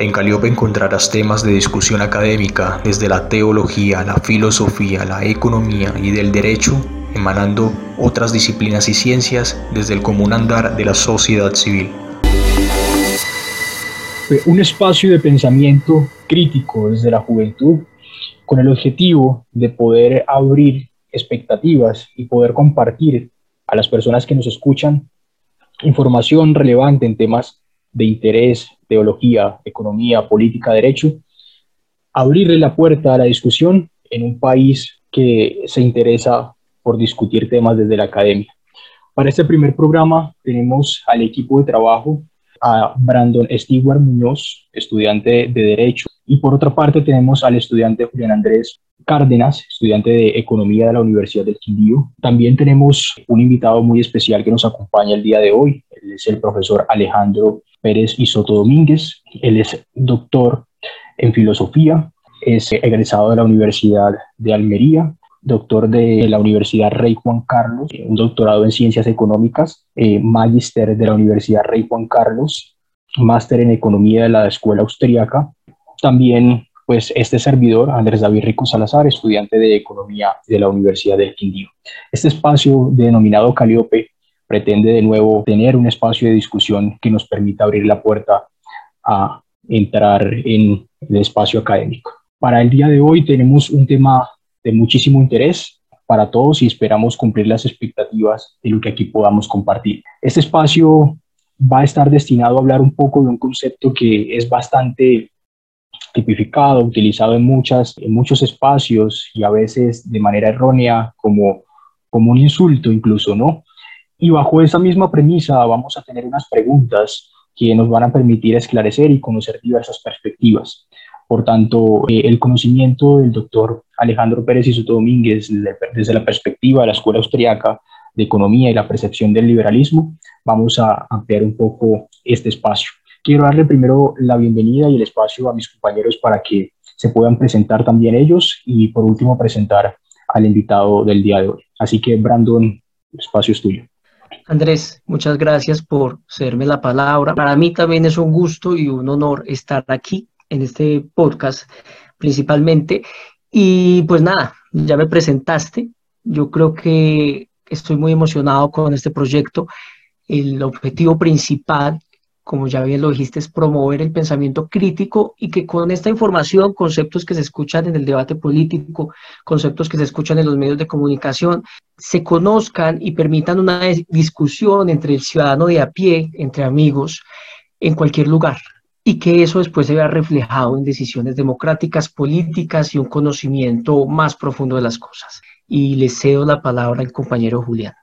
En Caliope encontrarás temas de discusión académica desde la teología, la filosofía, la economía y del derecho, emanando otras disciplinas y ciencias desde el común andar de la sociedad civil. Un espacio de pensamiento crítico desde la juventud con el objetivo de poder abrir expectativas y poder compartir a las personas que nos escuchan información relevante en temas de interés, teología, economía, política, derecho, abrirle la puerta a la discusión en un país que se interesa por discutir temas desde la academia. Para este primer programa tenemos al equipo de trabajo a Brandon Stewart Muñoz, estudiante de Derecho, y por otra parte tenemos al estudiante Julián Andrés Cárdenas, estudiante de Economía de la Universidad del Quindío. También tenemos un invitado muy especial que nos acompaña el día de hoy. Él es el profesor Alejandro Pérez Isoto Domínguez. Él es doctor en filosofía, es egresado de la Universidad de Almería, doctor de la Universidad Rey Juan Carlos, un doctorado en ciencias económicas, eh, magister de la Universidad Rey Juan Carlos, máster en economía de la Escuela Austriaca. También pues este servidor, Andrés David Rico Salazar, estudiante de Economía de la Universidad del Quindío. Este espacio denominado Caliope pretende de nuevo tener un espacio de discusión que nos permita abrir la puerta a entrar en el espacio académico. Para el día de hoy tenemos un tema de muchísimo interés para todos y esperamos cumplir las expectativas de lo que aquí podamos compartir. Este espacio va a estar destinado a hablar un poco de un concepto que es bastante tipificado, utilizado en, muchas, en muchos espacios y a veces de manera errónea como, como un insulto incluso, ¿no? Y bajo esa misma premisa vamos a tener unas preguntas que nos van a permitir esclarecer y conocer diversas perspectivas. Por tanto, eh, el conocimiento del doctor Alejandro Pérez y Soto Domínguez desde la perspectiva de la Escuela Austriaca de Economía y la percepción del liberalismo, vamos a ampliar un poco este espacio. Quiero darle primero la bienvenida y el espacio a mis compañeros para que se puedan presentar también ellos y por último presentar al invitado del día de hoy. Así que Brandon, el espacio es tuyo. Andrés, muchas gracias por cederme la palabra. Para mí también es un gusto y un honor estar aquí en este podcast principalmente. Y pues nada, ya me presentaste. Yo creo que estoy muy emocionado con este proyecto. El objetivo principal como ya bien lo dijiste, es promover el pensamiento crítico y que con esta información, conceptos que se escuchan en el debate político, conceptos que se escuchan en los medios de comunicación, se conozcan y permitan una discusión entre el ciudadano de a pie, entre amigos, en cualquier lugar y que eso después se vea reflejado en decisiones democráticas, políticas y un conocimiento más profundo de las cosas. Y le cedo la palabra al compañero Julián.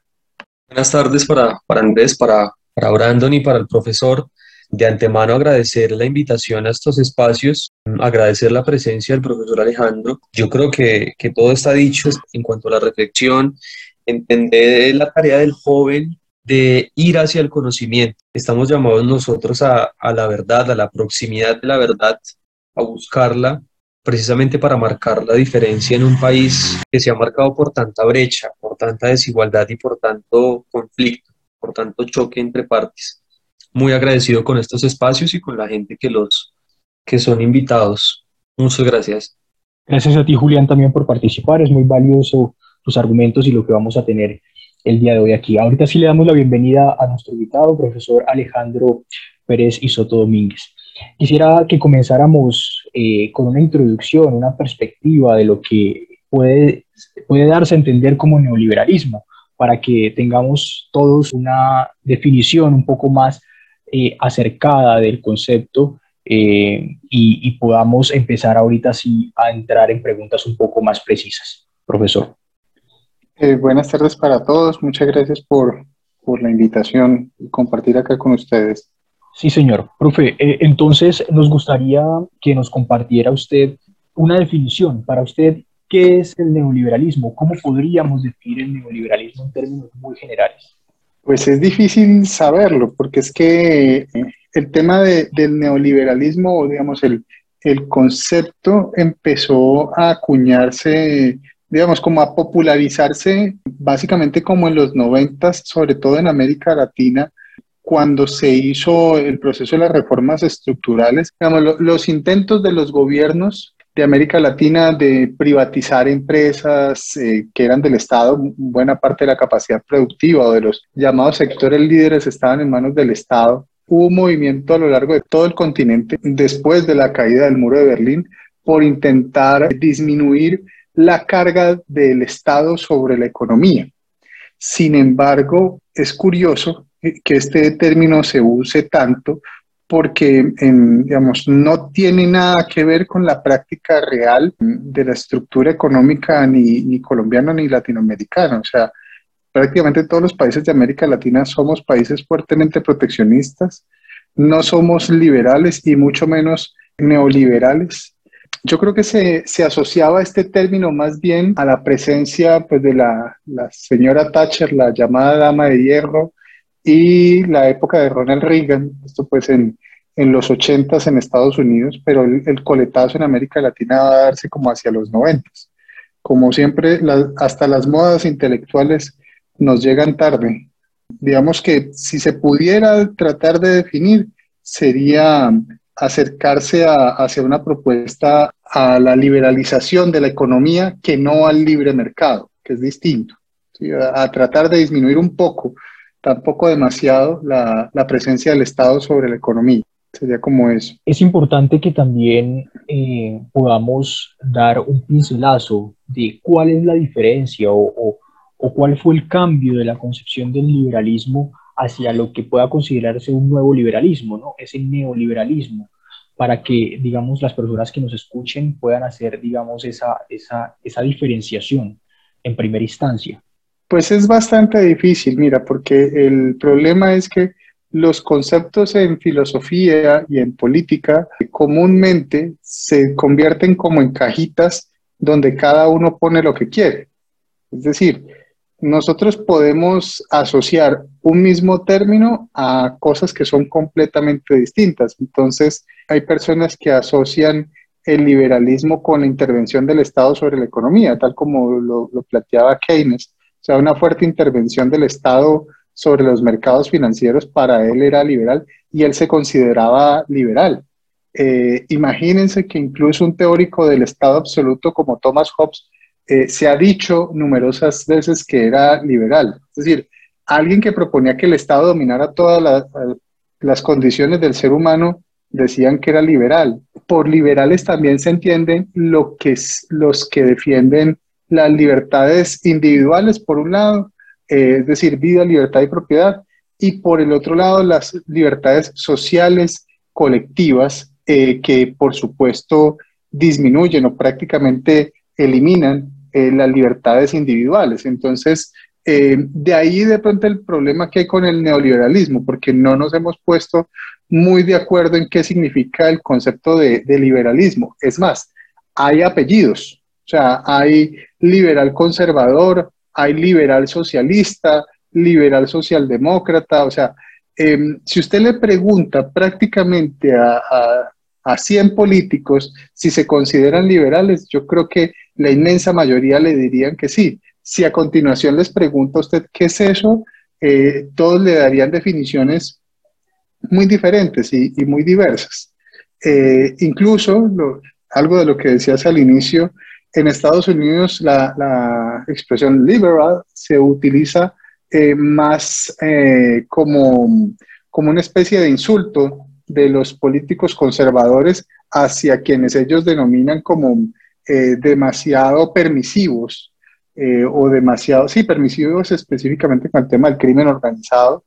Buenas tardes para, Andrés, para Brandon y para el profesor de antemano agradecer la invitación a estos espacios, agradecer la presencia del profesor Alejandro. Yo creo que, que todo está dicho en cuanto a la reflexión, entender la tarea del joven de ir hacia el conocimiento. Estamos llamados nosotros a, a la verdad, a la proximidad de la verdad, a buscarla precisamente para marcar la diferencia en un país que se ha marcado por tanta brecha, por tanta desigualdad y por tanto conflicto, por tanto choque entre partes muy agradecido con estos espacios y con la gente que los que son invitados. Muchas gracias. Gracias a ti, Julián, también por participar. Es muy valioso tus argumentos y lo que vamos a tener el día de hoy aquí. Ahorita sí le damos la bienvenida a nuestro invitado, profesor Alejandro Pérez y Soto Domínguez. Quisiera que comenzáramos eh, con una introducción, una perspectiva de lo que puede, puede darse a entender como neoliberalismo, para que tengamos todos una definición un poco más eh, acercada del concepto eh, y, podamos empezar ahorita sí a entrar en preguntas un poco más precisas. Profesor. Eh, buenas tardes para todos. Muchas gracias por, por la invitación y compartir acá con ustedes. Sí, señor. Profe, entonces nos gustaría que nos compartiera usted una definición para usted. ¿Qué es el neoliberalismo? ¿Cómo podríamos definir el neoliberalismo en términos muy generales? Pues es difícil saberlo, porque es que eh, el tema del neoliberalismo, o digamos, el, el concepto empezó a acuñarse, digamos, como a popularizarse básicamente como en los noventas, sobre todo en América Latina, cuando se hizo el proceso de las reformas estructurales, los intentos de los gobiernos de América Latina de privatizar empresas eh, que eran del Estado, buena parte de la capacidad productiva o de los llamados sectores líderes estaban en manos del Estado. Hubo un movimiento a lo largo de todo el continente después de la caída del muro de Berlín por intentar disminuir la carga del Estado sobre la economía. Sin embargo, es curioso que este término se use tanto porque digamos, no tiene nada que ver con la práctica real de la estructura económica ni, ni colombiana ni latinoamericana. O sea, prácticamente todos los países de América Latina somos países fuertemente proteccionistas, no somos liberales y mucho menos neoliberales. Yo creo que se, se asociaba este término más bien a la presencia pues, de la, la señora Thatcher, la llamada dama de hierro, y la época de Ronald Reagan, esto pues en, en los 80 en Estados Unidos, pero el, coletazo en América Latina va a darse como hacia los 90. Como siempre, hasta las modas intelectuales nos llegan tarde. Digamos que si se pudiera tratar de definir, sería acercarse hacia una propuesta a la liberalización de la economía que no al libre mercado, que es distinto. a tratar de disminuir un poco tampoco demasiado la, la, presencia del Estado sobre la economía. Sería como eso. Es importante que también eh, podamos dar un pincelazo de cuál es la diferencia o, o, o cuál fue el cambio de la concepción del liberalismo hacia lo que pueda considerarse un nuevo liberalismo, ¿no? Ese neoliberalismo, para que, digamos, las personas que nos escuchen puedan hacer, digamos, esa, esa, esa diferenciación en primera instancia. Pues es bastante difícil, mira, porque el problema es que los conceptos en filosofía y en política comúnmente se convierten como en cajitas donde cada uno pone lo que quiere. Es decir, nosotros podemos asociar un mismo término a cosas que son completamente distintas. Entonces, hay personas que asocian el liberalismo con la intervención del Estado sobre la economía, tal como lo, planteaba Keynes sea, una fuerte intervención del Estado sobre los mercados financieros para él era liberal y él se consideraba liberal. Eh, imagínense que incluso un teórico del Estado absoluto como Thomas Hobbes eh, se ha dicho numerosas veces que era liberal. Es decir, alguien que proponía que el Estado dominara todas las condiciones del ser humano decían que era liberal. Por liberales también se entienden lo que los que defienden las libertades individuales, por un lado, eh, es decir, vida, libertad y propiedad, y por el otro lado, las libertades sociales colectivas, eh, que por supuesto disminuyen o prácticamente eliminan eh, las libertades individuales. Entonces, de ahí de pronto el problema que hay con el neoliberalismo, porque no nos hemos puesto muy de acuerdo en qué significa el concepto de, de liberalismo. Es más, hay apellidos, o sea, hay liberal conservador, hay liberal socialista, liberal socialdemócrata, o sea, em, si usted le pregunta prácticamente a, a, 100 políticos si se consideran liberales, yo creo que la inmensa mayoría le dirían que sí. Si a continuación les pregunta a usted qué es eso, eh, todos le darían definiciones muy diferentes y, muy diversas. Eh, incluso algo de lo que decías al inicio, en Estados Unidos la, expresión liberal se utiliza eh, más eh, como, como una especie de insulto de los políticos conservadores hacia quienes ellos denominan como eh, demasiado permisivos o demasiado, sí, permisivos específicamente con el tema del crimen organizado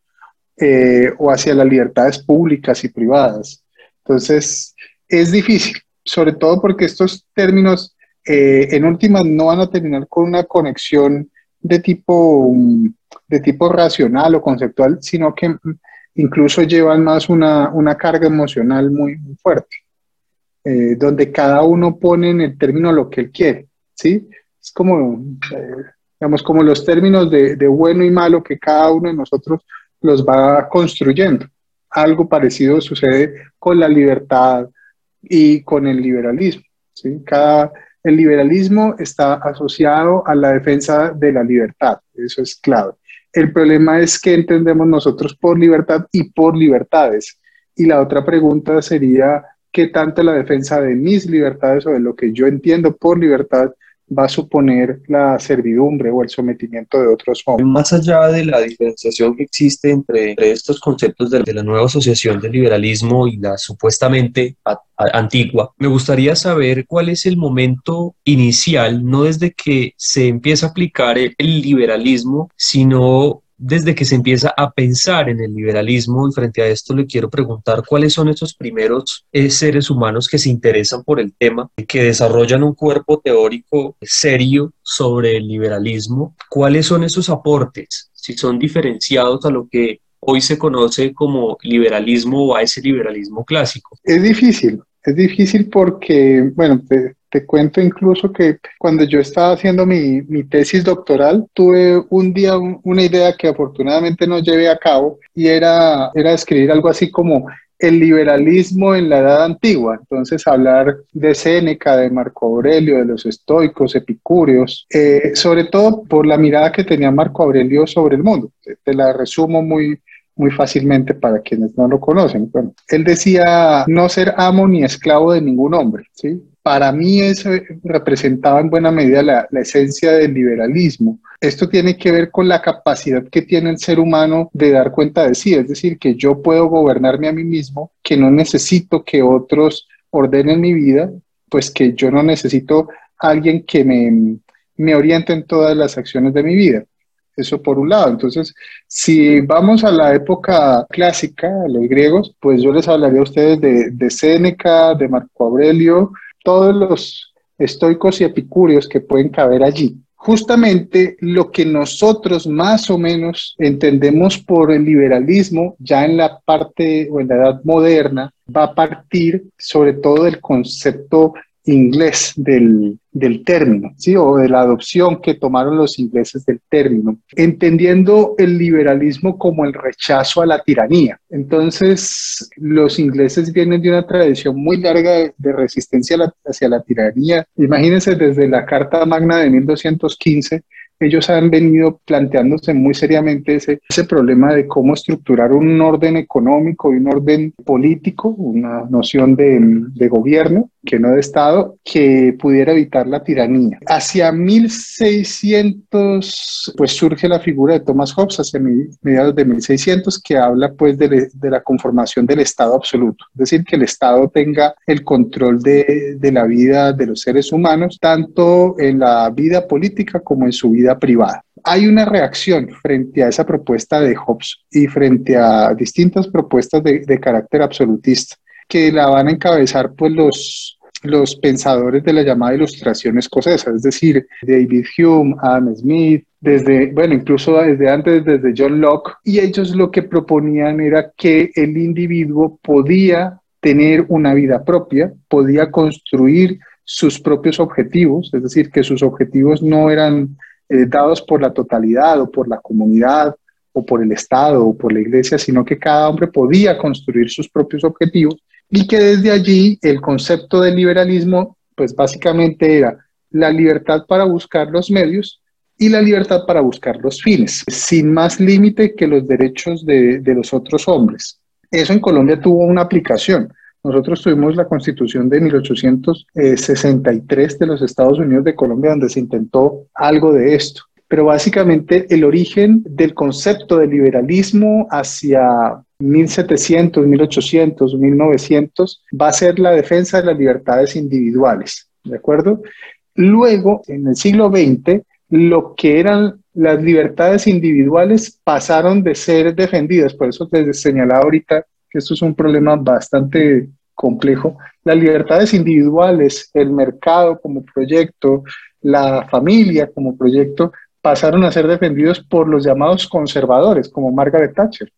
o hacia las libertades públicas y privadas. Entonces, es difícil, sobre todo porque estos términos eh, en últimas no van a terminar con una conexión de tipo, de tipo racional o conceptual, sino que incluso llevan más una, una carga emocional muy, fuerte, eh, donde cada uno pone en el término lo que él quiere, ¿sí? Es como, eh, digamos, como los términos de, de bueno y malo que cada uno de nosotros los va construyendo. Algo parecido sucede con la libertad y con el liberalismo. ¿sí? Cada, el liberalismo está asociado a la defensa de la libertad, eso es clave. El problema es que entendemos nosotros por libertad y por libertades. Y la otra pregunta sería, ¿qué tanto la defensa de mis libertades o de lo que yo entiendo por libertad va a suponer la servidumbre o el sometimiento de otros hombres. Más allá de la diferenciación que existe entre, estos conceptos de, la nueva asociación del liberalismo y la supuestamente antigua, me gustaría saber cuál es el momento inicial, no desde que se empieza a aplicar el liberalismo, sino desde que se empieza a pensar en el liberalismo. Y frente a esto le quiero preguntar cuáles son esos primeros eh, seres humanos que se interesan por el tema, que desarrollan un cuerpo teórico serio sobre el liberalismo, cuáles son esos aportes, si son diferenciados a lo que hoy se conoce como liberalismo o a ese liberalismo clásico. Es difícil, es difícil porque, bueno, te cuento incluso que cuando yo estaba haciendo mi, mi tesis doctoral, tuve un día una idea que afortunadamente no llevé a cabo y era, era escribir algo así como el liberalismo en la edad antigua. Entonces, hablar de Séneca, de Marco Aurelio, de los estoicos, epicúreos, eh, sobre todo por la mirada que tenía Marco Aurelio sobre el mundo. Te, la resumo muy, muy fácilmente para quienes no lo conocen. Bueno, él decía no ser amo ni esclavo de ningún hombre, ¿sí? Para mí eso representaba en buena medida la, esencia del liberalismo. Esto tiene que ver con la capacidad que tiene el ser humano de dar cuenta de sí, es decir, que yo puedo gobernarme a mí mismo, que no necesito que otros ordenen mi vida, pues que yo no necesito alguien que me, me oriente en todas las acciones de mi vida. Eso por un lado. Entonces, si vamos a la época clásica, a los griegos, pues yo les hablaría a ustedes de, de Séneca, de Marco Aurelio, todos los estoicos y epicúreos que pueden caber allí. Justamente lo que nosotros más o menos entendemos por el liberalismo, ya en la parte o en la edad moderna, va a partir sobre todo del concepto inglés del, del término, ¿sí? o de la adopción que tomaron los ingleses del término, entendiendo el liberalismo como el rechazo a la tiranía. Entonces, los ingleses vienen de una tradición muy larga de, resistencia hacia la tiranía. Imagínense desde la Carta Magna de 1215 ellos han venido planteándose muy seriamente ese, ese problema de cómo estructurar un orden económico y un orden político, una noción de, de gobierno, que no de Estado, que pudiera evitar la tiranía. Hacia 1600, pues surge la figura de Thomas Hobbes, hacia mediados de 1600, que habla pues de, la conformación del Estado absoluto, es decir, que el Estado tenga el control de la vida de los seres humanos, tanto en la vida política como en su vida privada. Hay una reacción frente a esa propuesta de Hobbes y frente a distintas propuestas de, carácter absolutista que la van a encabezar pues los, los pensadores de la llamada ilustración escocesa, es decir, David Hume, Adam Smith, desde, bueno, incluso desde antes, desde John Locke, y ellos lo que proponían era que el individuo podía tener una vida propia, podía construir sus propios objetivos, es decir, que sus objetivos no eran eh, dados por la totalidad o por la comunidad o por el Estado o por la iglesia, sino que cada hombre podía construir sus propios objetivos y que desde allí el concepto del liberalismo, pues básicamente era la libertad para buscar los medios y la libertad para buscar los fines, sin más límite que los derechos de, de los otros hombres. Eso en Colombia tuvo una aplicación. Nosotros tuvimos la constitución de 1863 de los Estados Unidos de Colombia, donde se intentó algo de esto. Pero básicamente el origen del concepto de liberalismo hacia 1700, 1800, 1900 va a ser la defensa de las libertades individuales. ¿De acuerdo? Luego, en el siglo XX, lo que eran las libertades individuales pasaron de ser defendidas. Por eso les señalaba ahorita que esto es un problema bastante complejo. Las libertades individuales, el mercado como proyecto, la familia como proyecto, pasaron a ser defendidos por los llamados conservadores, como Margaret Thatcher,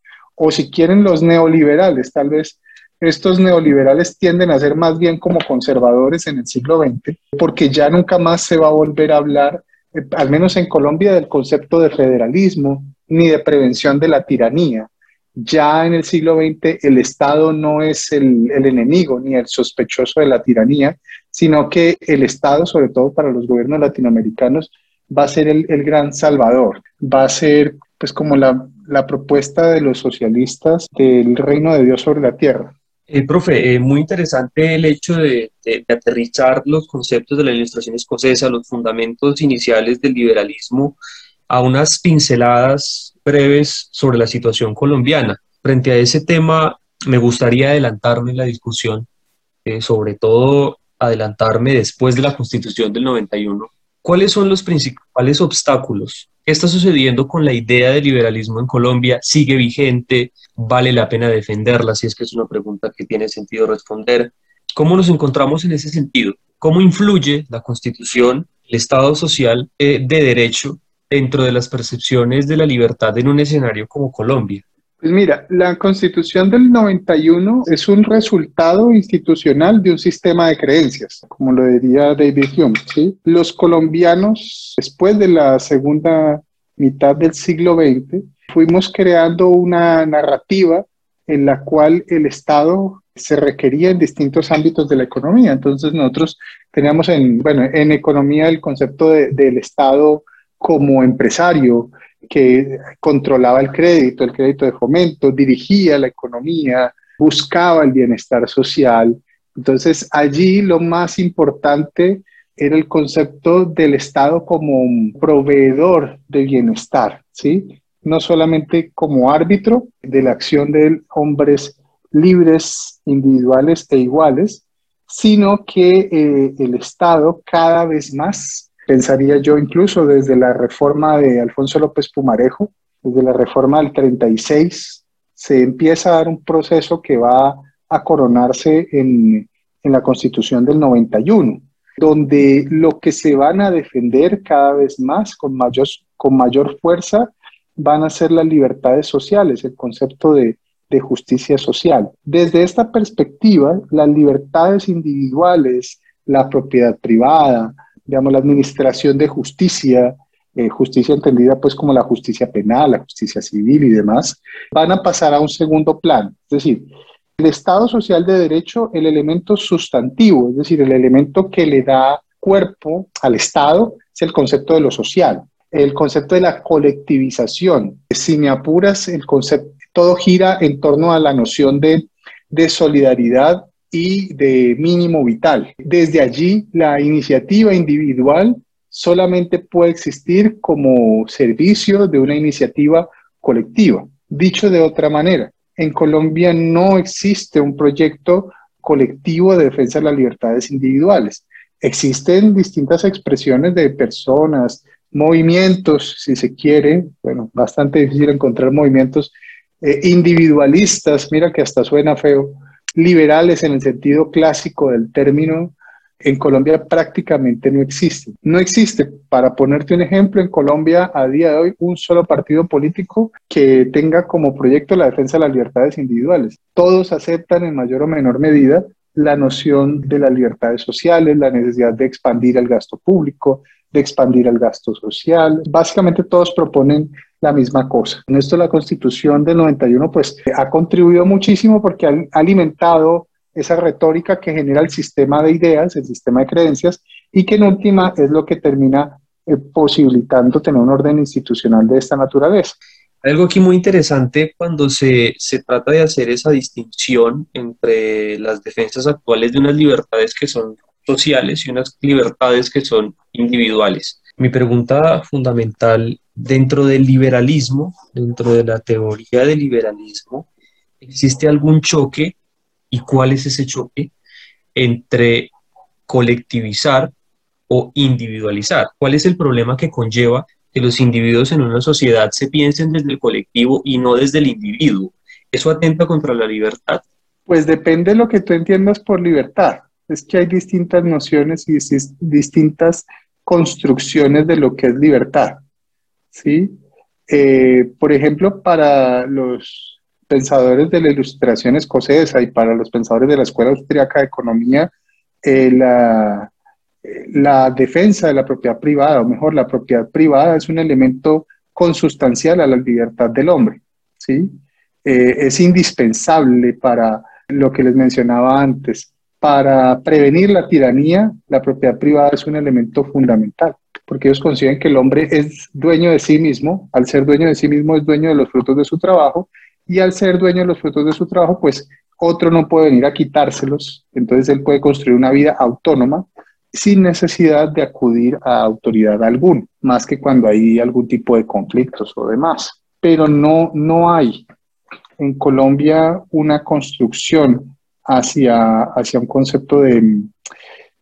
o si quieren los neoliberales, tal vez estos neoliberales tienden a ser más bien como conservadores en el siglo XX, porque ya nunca más se va a volver a hablar, eh, al menos en Colombia, del concepto de federalismo ni de prevención de la tiranía. Ya en el siglo XX el Estado no es el, enemigo ni el sospechoso de la tiranía, sino que el Estado, sobre todo para los gobiernos latinoamericanos, va a ser el, gran salvador, va a ser pues como la, la propuesta de los socialistas del reino de Dios sobre la tierra. Eh, profe, eh, muy interesante el hecho de, aterrizar los conceptos de la ilustración escocesa, los fundamentos iniciales del liberalismo, a unas pinceladas breves sobre la situación colombiana. Frente a ese tema, me gustaría adelantarme en la discusión, eh, sobre todo adelantarme después de la Constitución del 91. ¿Cuáles son los principales obstáculos? ¿Qué está sucediendo con la idea de liberalismo en Colombia? ¿Sigue vigente? ¿Vale la pena defenderla? Si es que es una pregunta que tiene sentido responder. ¿Cómo nos encontramos en ese sentido? ¿Cómo influye la Constitución, el Estado social eh, de derecho dentro de las percepciones de la libertad en un escenario como Colombia? Pues mira, la constitución del 91 es un resultado institucional de un sistema de creencias, como lo diría David Hume. Los colombianos, después de la segunda mitad del siglo XX, fuimos creando una narrativa en la cual el Estado se requería en distintos ámbitos de la economía. Entonces nosotros teníamos en, bueno, en economía el concepto de, del Estado como empresario, que controlaba el crédito, el crédito de fomento, dirigía la economía, buscaba el bienestar social. Entonces allí lo más importante era el concepto del Estado como un proveedor de bienestar, ¿sí? No solamente como árbitro de la acción de hombres libres, individuales e iguales, sino que eh, el Estado cada vez más pensaría yo incluso desde la reforma de Alfonso López Pumarejo, desde la reforma del 36, se empieza a dar un proceso que va a coronarse en, en la constitución del 91, donde lo que se van a defender cada vez más con mayor, con mayor fuerza van a ser las libertades sociales, el concepto de, de justicia social. Desde esta perspectiva, las libertades individuales, la propiedad privada, digamos, la administración de justicia, eh, justicia entendida pues como la justicia penal, la justicia civil y demás, van a pasar a un segundo plano. Es decir, el Estado social de derecho, el elemento sustantivo, es decir, el elemento que le da cuerpo al Estado, es el concepto de lo social, el concepto de la colectivización. Si me apuras, el concepto, todo gira en torno a la noción de, de solidaridad y de mínimo vital. Desde allí, la iniciativa individual solamente puede existir como servicio de una iniciativa colectiva. Dicho de otra manera, en Colombia no existe un proyecto colectivo de defensa de las libertades individuales. Existen distintas expresiones de personas, movimientos, si se quiere, bueno, bastante difícil encontrar movimientos eh, individualistas, mira que hasta suena feo, liberales en el sentido clásico del término en Colombia prácticamente no existe. No existe, para ponerte un ejemplo, en Colombia a día de hoy un solo partido político que tenga como proyecto la defensa de las libertades individuales. Todos aceptan en mayor o menor medida la noción de las libertades sociales, la necesidad de expandir el gasto público, de expandir el gasto social. Básicamente todos proponen la misma cosa. En esto la constitución del 91 pues ha contribuido muchísimo porque ha alimentado esa retórica que genera el sistema de ideas, el sistema de creencias y que en última es lo que termina eh, posibilitando tener un orden institucional de esta naturaleza. Algo aquí muy interesante cuando se, se, trata de hacer esa distinción entre las defensas actuales de unas libertades que son sociales y unas libertades que son individuales. Mi pregunta fundamental dentro del liberalismo, dentro de la teoría del liberalismo, ¿existe algún choque y cuál es ese choque entre colectivizar o individualizar? ¿Cuál es el problema que conlleva que los individuos en una sociedad se piensen desde el colectivo y no desde el individuo? ¿Eso atenta contra la libertad? Pues depende de lo que tú entiendas por libertad. Es que hay distintas nociones y distintas construcciones de lo que es libertad. ¿sí? Eh, por ejemplo, para los pensadores de la ilustración escocesa y para los pensadores de la Escuela Austriaca de Economía, eh, la, la, defensa de la propiedad privada, o mejor, la propiedad privada es un elemento consustancial a la libertad del hombre, ¿sí? Eh, es indispensable para lo que les mencionaba antes. Para prevenir la tiranía, la propiedad privada es un elemento fundamental porque ellos conciben que el hombre es dueño de sí mismo, al ser dueño de sí mismo es dueño de los frutos de su trabajo, y al ser dueño de los frutos de su trabajo, pues otro no puede venir a quitárselos, entonces él puede construir una vida autónoma sin necesidad de acudir a autoridad alguna, más que cuando hay algún tipo de conflictos o demás. Pero no, no hay en Colombia una construcción hacia, hacia un concepto de,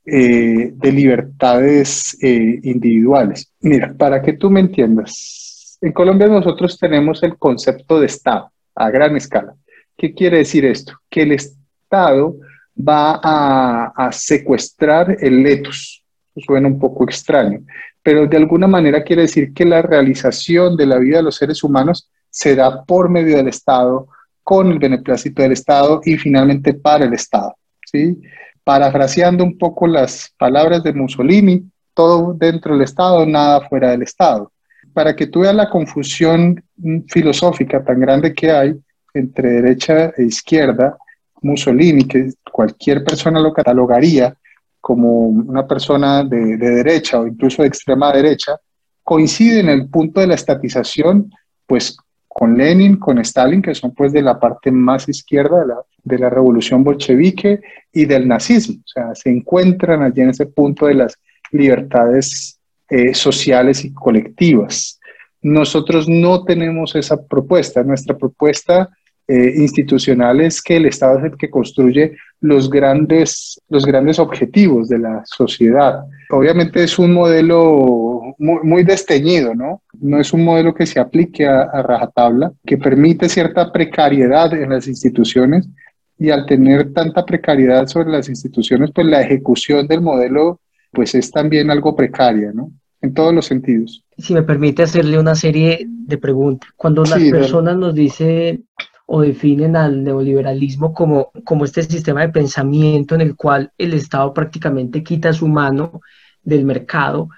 eh, de libertades eh, individuales. Mira, para que tú me entiendas, en Colombia nosotros tenemos el concepto de Estado a gran escala. ¿Qué quiere decir esto? Que el Estado va a, secuestrar el letus. Suena un poco extraño, pero de alguna manera quiere decir que la realización de la vida de los seres humanos se da por medio del Estado, con el beneplácito del Estado y finalmente para el Estado. ¿sí? Parafraseando un poco las palabras de Mussolini, todo dentro del Estado, nada fuera del Estado. Para que tú veas la confusión filosófica tan grande que hay entre derecha e izquierda, Mussolini, que cualquier persona lo catalogaría como una persona de, derecha o incluso de extrema derecha, coincide en el punto de la estatización, pues con Lenin, con Stalin, que son pues de la parte más izquierda de la, de la revolución bolchevique y del nazismo. O sea, se encuentran allí en ese punto de las libertades eh, sociales y colectivas. Nosotros no tenemos esa propuesta. Nuestra propuesta eh, institucional es que el Estado es el que construye los grandes, los grandes objetivos de la sociedad. Obviamente es un modelo muy, muy desteñido, ¿no? No es un modelo que se aplique a, a rajatabla, que permite cierta precariedad en las instituciones y al tener tanta precariedad sobre las instituciones, pues la ejecución del modelo pues es también algo precaria, ¿no? En todos los sentidos. Si me permite hacerle una serie de preguntas. Cuando las personas nos dicen o definen al neoliberalismo como, como este sistema de pensamiento en el cual el Estado prácticamente quita su mano del mercado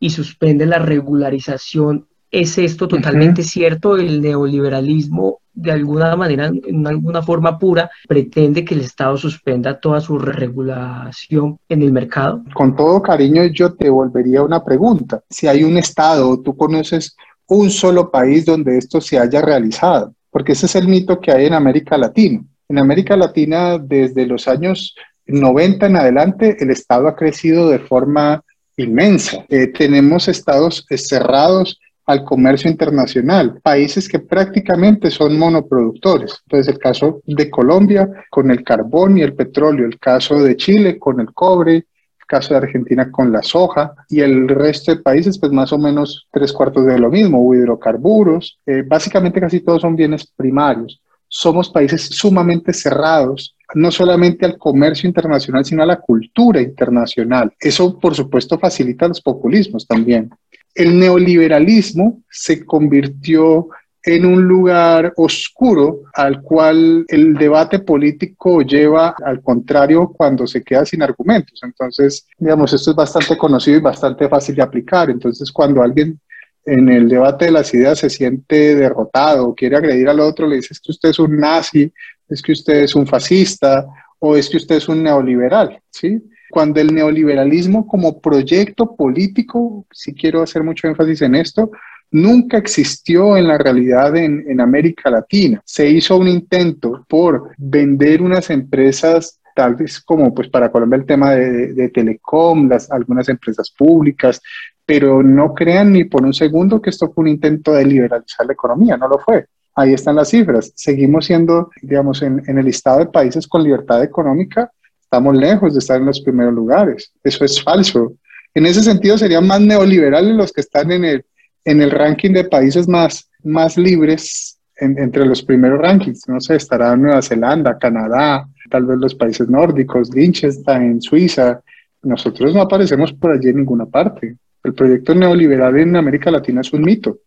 y suspende la regularización. ¿Es esto totalmente cierto? ¿El neoliberalismo de alguna manera, en alguna forma pura, pretende que el Estado suspenda toda su regulación en el mercado? Con todo cariño, yo te volvería una pregunta. Si hay un Estado, tú conoces un solo país donde esto se haya realizado porque ese es el mito que hay en América Latina. En América Latina, desde los años 90 en adelante, el Estado ha crecido de forma inmensa. Eh, tenemos estados cerrados al comercio internacional, países que prácticamente son monoproductores. Entonces, el caso de Colombia con el carbón y el petróleo, el caso de Chile con el cobre, caso de Argentina con la soja y el resto de países, pues más o menos tres cuartos de lo mismo, hidrocarburos, eh, básicamente casi todos son bienes primarios. Somos países sumamente cerrados, no solamente al comercio internacional, sino a la cultura internacional. Eso, por supuesto, facilita los populismos también. El neoliberalismo se convirtió en un lugar oscuro al cual el debate político lleva al contrario cuando se queda sin argumentos. Entonces, digamos, esto es bastante conocido y bastante fácil de aplicar. Entonces, cuando alguien en el debate de las ideas se siente derrotado quiere agredir al otro, le dice es que usted es un nazi, es que usted es un fascista o es que usted es un neoliberal, ¿sí? Cuando el neoliberalismo como proyecto político, si quiero hacer mucho énfasis en esto, nunca existió en la realidad en, América Latina. Se hizo un intento por vender unas empresas tal vez como pues para Colombia el tema de, telecom, algunas empresas públicas, pero no crean ni por un segundo que esto fue un intento de liberalizar la economía, no lo fue. Ahí están las cifras. Seguimos siendo, digamos, en, en el listado de países con libertad económica, estamos lejos de estar en los primeros lugares. Eso es falso. En ese sentido, serían más neoliberales los que están en el, en el ranking de países más, más libres, entre los primeros rankings, no sé, estará Nueva Zelanda, Canadá, tal vez los países nórdicos, Liechtenstein, Suiza. Nosotros no aparecemos por allí en ninguna parte. El proyecto neoliberal en América Latina es un mito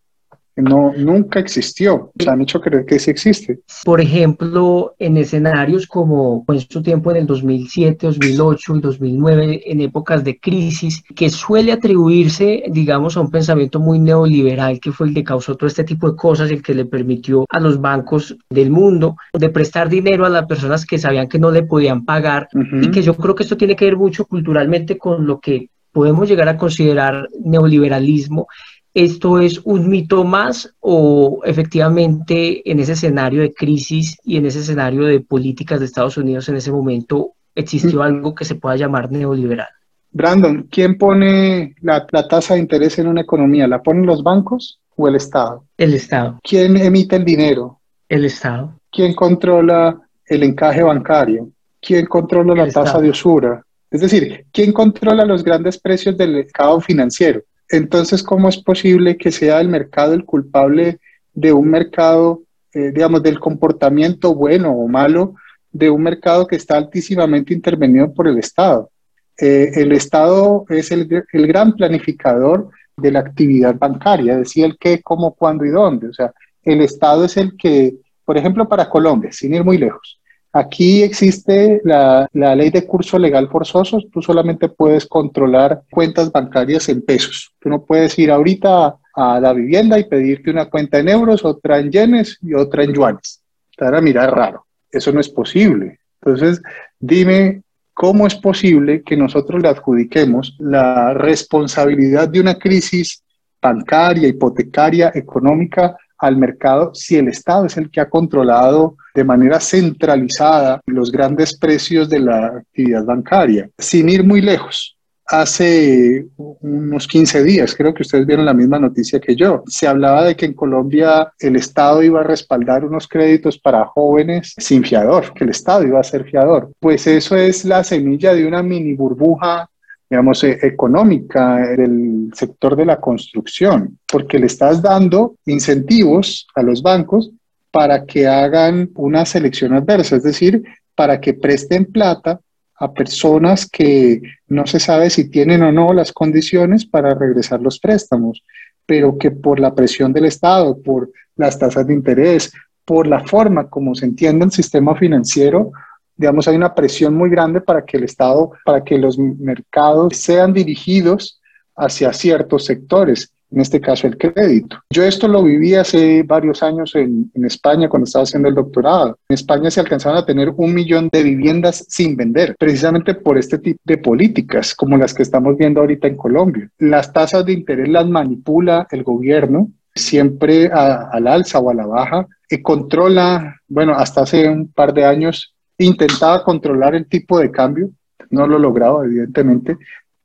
no, nunca existió. Se han hecho creer que sí existe. Por ejemplo, en escenarios como en su tiempo en el 2007, 2008 y 2009, en épocas de crisis, que suele atribuirse, digamos, a un pensamiento muy neoliberal, que fue el que causó todo este tipo de cosas, el que le permitió a los bancos del mundo de prestar dinero a las personas que sabían que no le podían pagar y que yo creo que esto tiene que ver mucho culturalmente con lo que podemos llegar a considerar neoliberalismo, ¿esto es un mito más o efectivamente en ese escenario de crisis y en ese escenario de políticas de Estados Unidos en ese momento existió algo que se pueda llamar neoliberal? Brandon, ¿quién pone la, tasa de interés en una economía? ¿La ponen los bancos o el Estado? El Estado. ¿Quién emite el dinero? El Estado. ¿Quién controla el encaje bancario? ¿Quién controla la tasa de usura? Es decir, ¿quién controla los grandes precios del mercado financiero? Entonces, ¿cómo es posible que sea el mercado el culpable de un mercado, eh, digamos, del comportamiento bueno o malo de un mercado que está altísimamente intervenido por el Estado? Eh, el Estado es el, el, gran planificador de la actividad bancaria, decía el qué, cómo, cuándo y dónde. O sea, el Estado es el que, por ejemplo, para Colombia, sin ir muy lejos, Aquí existe la, ley de curso legal forzoso. Tú solamente puedes controlar cuentas bancarias en pesos. Tú no puedes ir ahorita a la vivienda y pedirte una cuenta en euros, otra en yenes y otra en yuanes. Te a mirar raro. Eso no es posible. Entonces, dime cómo es posible que nosotros le adjudiquemos la responsabilidad de una crisis bancaria, hipotecaria, económica al mercado si el Estado es el que ha controlado de manera centralizada los grandes precios de la actividad bancaria. Sin ir muy lejos, hace unos 15 días, creo que ustedes vieron la misma noticia que yo, se hablaba de que en Colombia el Estado iba a respaldar unos créditos para jóvenes sin fiador, que el Estado iba a ser fiador. Pues eso es la semilla de una mini burbuja digamos, eh, económica del sector de la construcción, porque le estás dando incentivos a los bancos para que hagan una selección adversa, es decir, para que presten plata a personas que no se sabe si tienen o no las condiciones para regresar los préstamos, pero que por la presión del Estado, por las tasas de interés, por la forma como se entiende el sistema financiero, digamos, hay una presión muy grande para que el Estado, para que los mercados sean dirigidos hacia ciertos sectores, en este caso el crédito. Yo esto lo viví hace varios años en, en, España cuando estaba haciendo el doctorado. En España se alcanzaban a tener un millón de viviendas sin vender, precisamente por este tipo de políticas como las que estamos viendo ahorita en Colombia. Las tasas de interés las manipula el gobierno siempre al alza o a la baja y controla, bueno, hasta hace un par de años intentaba controlar el tipo de cambio, no lo lograba evidentemente,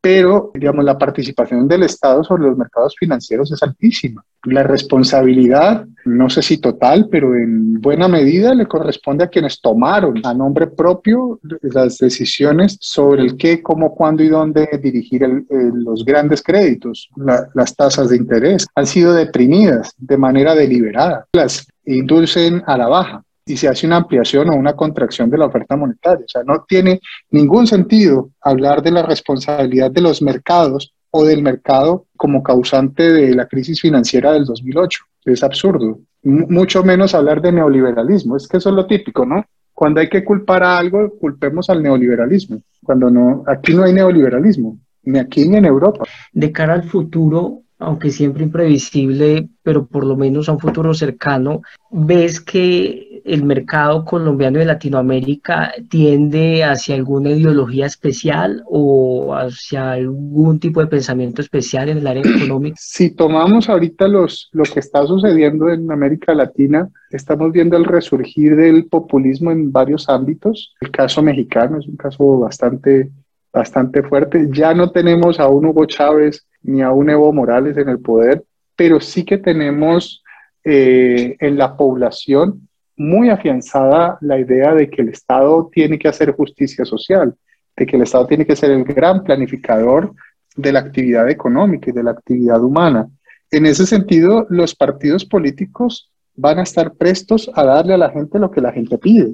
pero digamos la participación del Estado sobre los mercados financieros es altísima. La responsabilidad, no sé si total, pero en buena medida le corresponde a quienes tomaron a nombre propio las decisiones sobre el qué, cómo, cuándo y dónde dirigir los grandes créditos. las tasas de interés han sido deprimidas de manera deliberada, las inducen a la baja y se hace una ampliación o una contracción de la oferta monetaria. O sea, no tiene ningún sentido hablar de la responsabilidad de los mercados o del mercado como causante de la crisis financiera del 2008. Es absurdo. mucho menos hablar de neoliberalismo. Es que eso es lo típico, ¿no? Cuando hay que culpar a algo, culpemos al neoliberalismo. Cuando no, aquí no hay neoliberalismo, ni aquí ni en Europa. De cara al futuro, aunque siempre imprevisible, pero por lo menos a un futuro cercano, ¿ves que el mercado colombiano de Latinoamérica tiende hacia alguna ideología especial o hacia algún tipo de pensamiento especial en el área económica? Si tomamos ahorita los, lo que está sucediendo en América Latina, estamos viendo el resurgir del populismo en varios ámbitos. El caso mexicano es un caso bastante, bastante fuerte. Ya no tenemos a un Hugo Chávez ni a un Evo Morales en el poder, pero sí que tenemos eh, en la población muy afianzada la idea de que el Estado tiene que hacer justicia social, de que el Estado tiene que ser el gran planificador de la actividad económica y de la actividad humana. En ese sentido, los partidos políticos van a estar prestos a darle a la gente lo que la gente pide.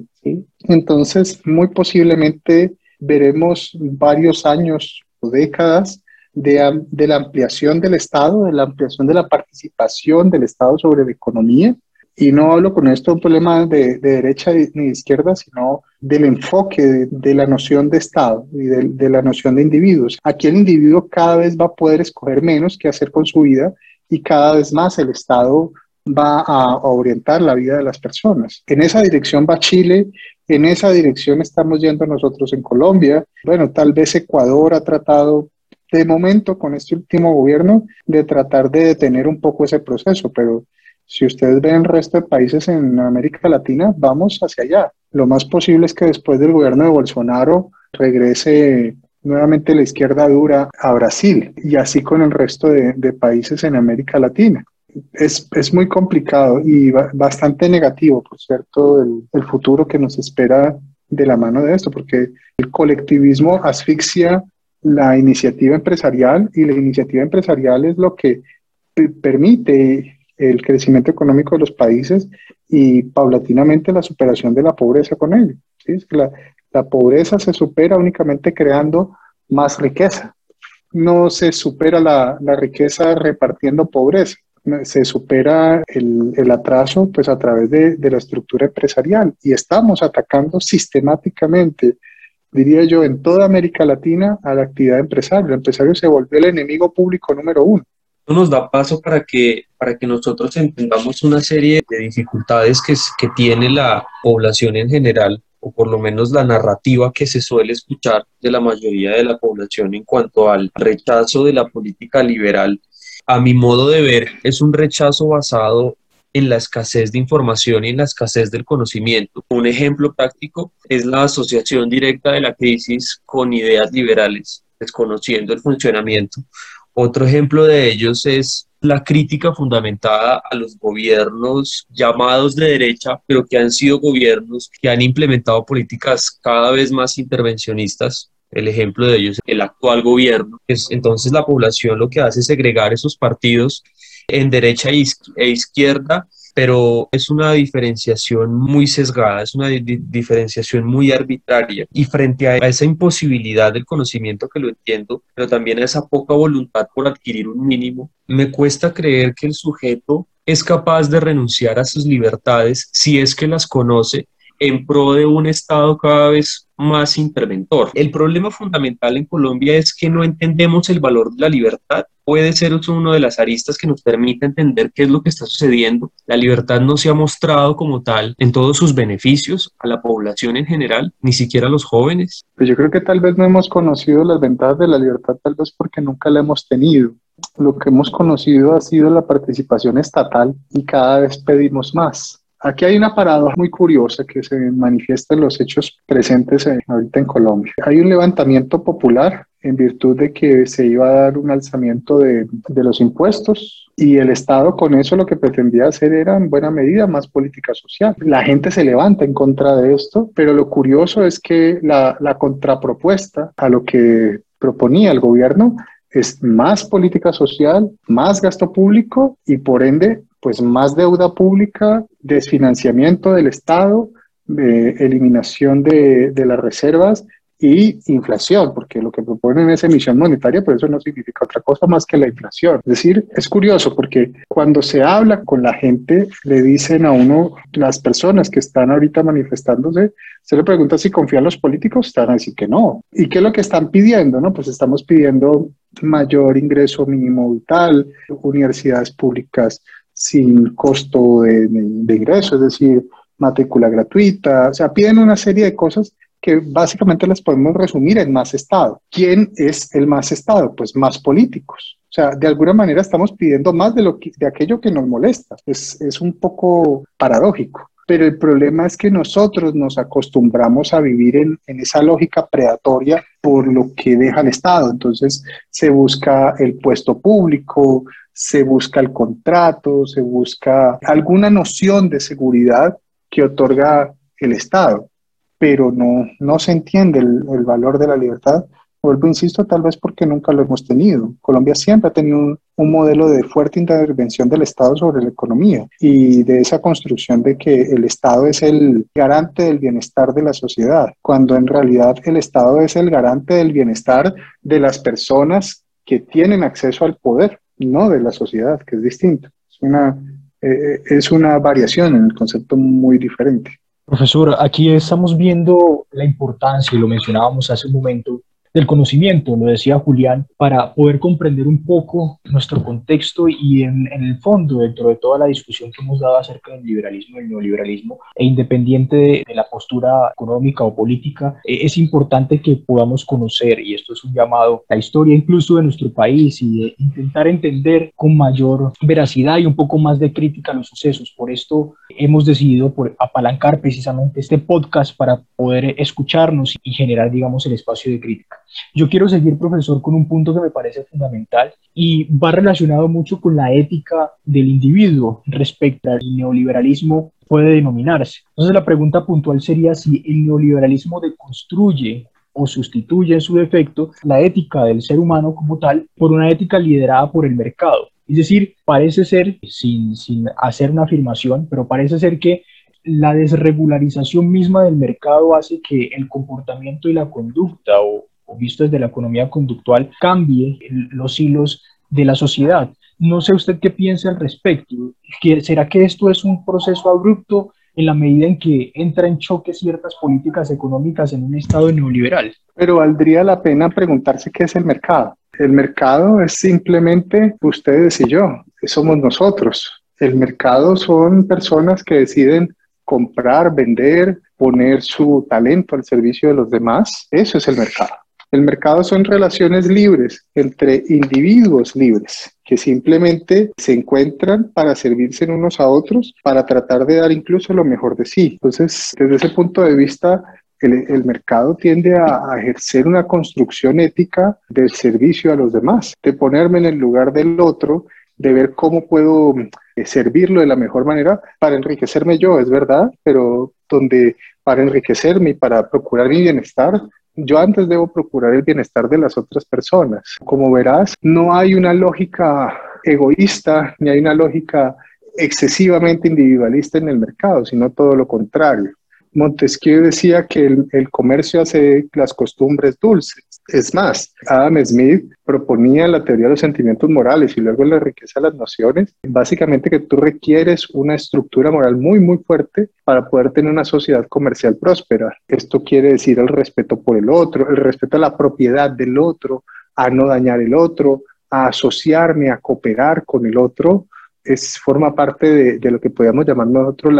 Entonces, muy posiblemente veremos varios años o décadas de, la ampliación del Estado, de la ampliación de la participación del Estado sobre la economía y no hablo con esto un problema de, derecha ni de izquierda, sino del enfoque de, la noción de Estado y de, la noción de individuos. Aquí el individuo cada vez va a poder escoger menos qué hacer con su vida y cada vez más el Estado va a, orientar la vida de las personas. En esa dirección va Chile, en esa dirección estamos yendo nosotros en Colombia. Bueno, tal vez Ecuador ha tratado de momento con este último gobierno de tratar de detener un poco ese proceso, pero si ustedes ven el resto de países en América Latina, vamos hacia allá. Lo más posible es que después del gobierno de Bolsonaro regrese nuevamente la izquierda dura a Brasil y así con el resto de, países en América Latina. Es, es, muy complicado y bastante negativo, por cierto, el, el futuro que nos espera de la mano de esto, porque el colectivismo asfixia la iniciativa empresarial y la iniciativa empresarial es lo que permite el crecimiento económico de los países y paulatinamente la superación de la pobreza con ello. la, la pobreza se supera únicamente creando más riqueza. No se supera la, la riqueza repartiendo pobreza se supera el, el, atraso pues a través de, de, la estructura empresarial y estamos atacando sistemáticamente, diría yo, en toda América Latina a la actividad empresaria. El empresario se volvió el enemigo público número uno. Nos da paso para que, para que nosotros entendamos una serie de dificultades que, que tiene la población en general o por lo menos la narrativa que se suele escuchar de la mayoría de la población en cuanto al rechazo de la política liberal a mi modo de ver, es un rechazo basado en la escasez de información y en la escasez del conocimiento. Un ejemplo práctico es la asociación directa de la crisis con ideas liberales, desconociendo el funcionamiento. Otro ejemplo de ellos es la crítica fundamentada a los gobiernos llamados de derecha, pero que han sido gobiernos que han implementado políticas cada vez más intervencionistas el ejemplo de ellos, el actual gobierno. Es, entonces la población lo que hace es segregar esos partidos en derecha e izquierda, pero es una diferenciación muy sesgada, es una diferenciación muy arbitraria. Y frente a esa imposibilidad del conocimiento, que lo entiendo, pero también a esa poca voluntad por adquirir un mínimo, me cuesta creer que el sujeto es capaz de renunciar a sus libertades si es que las conoce en pro de un Estado cada vez más interventor. El problema fundamental en Colombia es que no entendemos el valor de la libertad. Puede ser uno de las aristas que nos permite entender qué es lo que está sucediendo. La libertad no se ha mostrado como tal en todos sus beneficios a la población en general, ni siquiera a los jóvenes. Pues yo creo que tal vez no hemos conocido las ventajas de la libertad, tal vez porque nunca la hemos tenido. Lo que hemos conocido ha sido la participación estatal y cada vez pedimos más. Aquí hay una paradoja muy curiosa que se manifiesta en los hechos presentes ahorita en Colombia. Hay un levantamiento popular en virtud de que se iba a dar un alzamiento de, los impuestos y el Estado con eso lo que pretendía hacer era en buena medida más política social. La gente se levanta en contra de esto, pero lo curioso es que la contrapropuesta a lo que proponía el gobierno es más política social, más gasto público y por ende pues más deuda pública, desfinanciamiento del Estado, eliminación de, de, las reservas y inflación, porque lo que proponen es emisión monetaria, pero eso no significa otra cosa más que la inflación. Es decir, es curioso porque cuando se habla con la gente, le dicen a uno, las personas que están ahorita manifestándose, se le pregunta si confían los políticos, están a decir que no. ¿Y qué es lo que están pidiendo? No, pues estamos pidiendo mayor ingreso mínimo vital, universidades públicas sin costo de, ingreso, es decir, matrícula gratuita, o sea, piden una serie de cosas que básicamente las podemos resumir en más Estado. ¿Quién es el más Estado? Pues más políticos. O sea, de alguna manera estamos pidiendo más de, lo que, de aquello que nos molesta. Es, es un poco paradójico. Pero el problema es que nosotros nos acostumbramos a vivir en, esa lógica predatoria por lo que deja el Estado. Entonces se busca el puesto público, se busca el contrato, se busca alguna noción de seguridad que otorga el Estado, pero no, no se entiende el, valor de la libertad. Vuelvo, insisto, tal vez porque nunca lo hemos tenido. Colombia siempre ha tenido un, un modelo de fuerte intervención del Estado sobre la economía y de esa construcción de que el Estado es el garante del bienestar de la sociedad, cuando en realidad el Estado es el garante del bienestar de las personas que tienen acceso al poder no de la sociedad, que es distinto. Es una, eh, es una variación en el concepto muy diferente. Profesor, aquí estamos viendo la importancia, y lo mencionábamos hace un momento, del conocimiento, lo decía Julián, para poder comprender un poco nuestro contexto y en, el fondo, dentro de toda la discusión que hemos dado acerca del liberalismo el neoliberalismo, e independiente de, la postura económica o política, eh, es importante que podamos conocer, y esto es un llamado, la historia incluso de nuestro país y de intentar entender con mayor veracidad y un poco más de crítica los sucesos. Por esto hemos decidido apalancar precisamente este podcast para poder escucharnos y generar, digamos, el espacio de crítica. Yo quiero seguir, profesor, con un punto que me parece fundamental y va relacionado mucho con la ética del individuo respecto al neoliberalismo puede denominarse. Entonces la pregunta puntual sería si el neoliberalismo deconstruye o sustituye en su defecto la ética del ser humano como tal por una ética liderada por el mercado. Es decir, parece ser, sin, sin hacer una afirmación, pero parece ser que la desregularización misma del mercado hace que el comportamiento y la conducta, o, visto desde la economía conductual, cambie los hilos de la sociedad. No sé usted qué piensa al respecto. ¿Será que esto es un proceso abrupto en la medida en que entra en choque ciertas políticas económicas en un estado neoliberal? Pero valdría la pena preguntarse qué es el mercado. El mercado es simplemente ustedes y yo, somos nosotros. El mercado son personas que deciden comprar, vender, poner su talento al servicio de los demás. Eso es el mercado. El mercado son relaciones libres entre individuos libres que simplemente se encuentran para servirse unos a otros, para tratar de dar incluso lo mejor de sí. Entonces, desde ese punto de vista, el, mercado tiende a, a, ejercer una construcción ética del servicio a los demás, de ponerme en el lugar del otro, de ver cómo puedo eh, servirlo de la mejor manera para enriquecerme yo, es verdad, pero donde para enriquecerme y para procurar mi bienestar, yo antes debo procurar el bienestar de las otras personas. Como verás, no hay una lógica egoísta ni hay una lógica excesivamente individualista en el mercado, sino todo lo contrario. Montesquieu decía que el, comercio hace las costumbres dulces. Es más, Adam Smith proponía la teoría de los sentimientos morales y luego la riqueza de las naciones, básicamente que tú requieres una estructura moral muy, muy fuerte para poder tener una sociedad comercial próspera. Esto quiere decir el respeto por el otro, el respeto a la propiedad del otro, a no dañar el otro, a asociarme, a cooperar con el otro, es, forma parte de, lo que podríamos llamar nosotros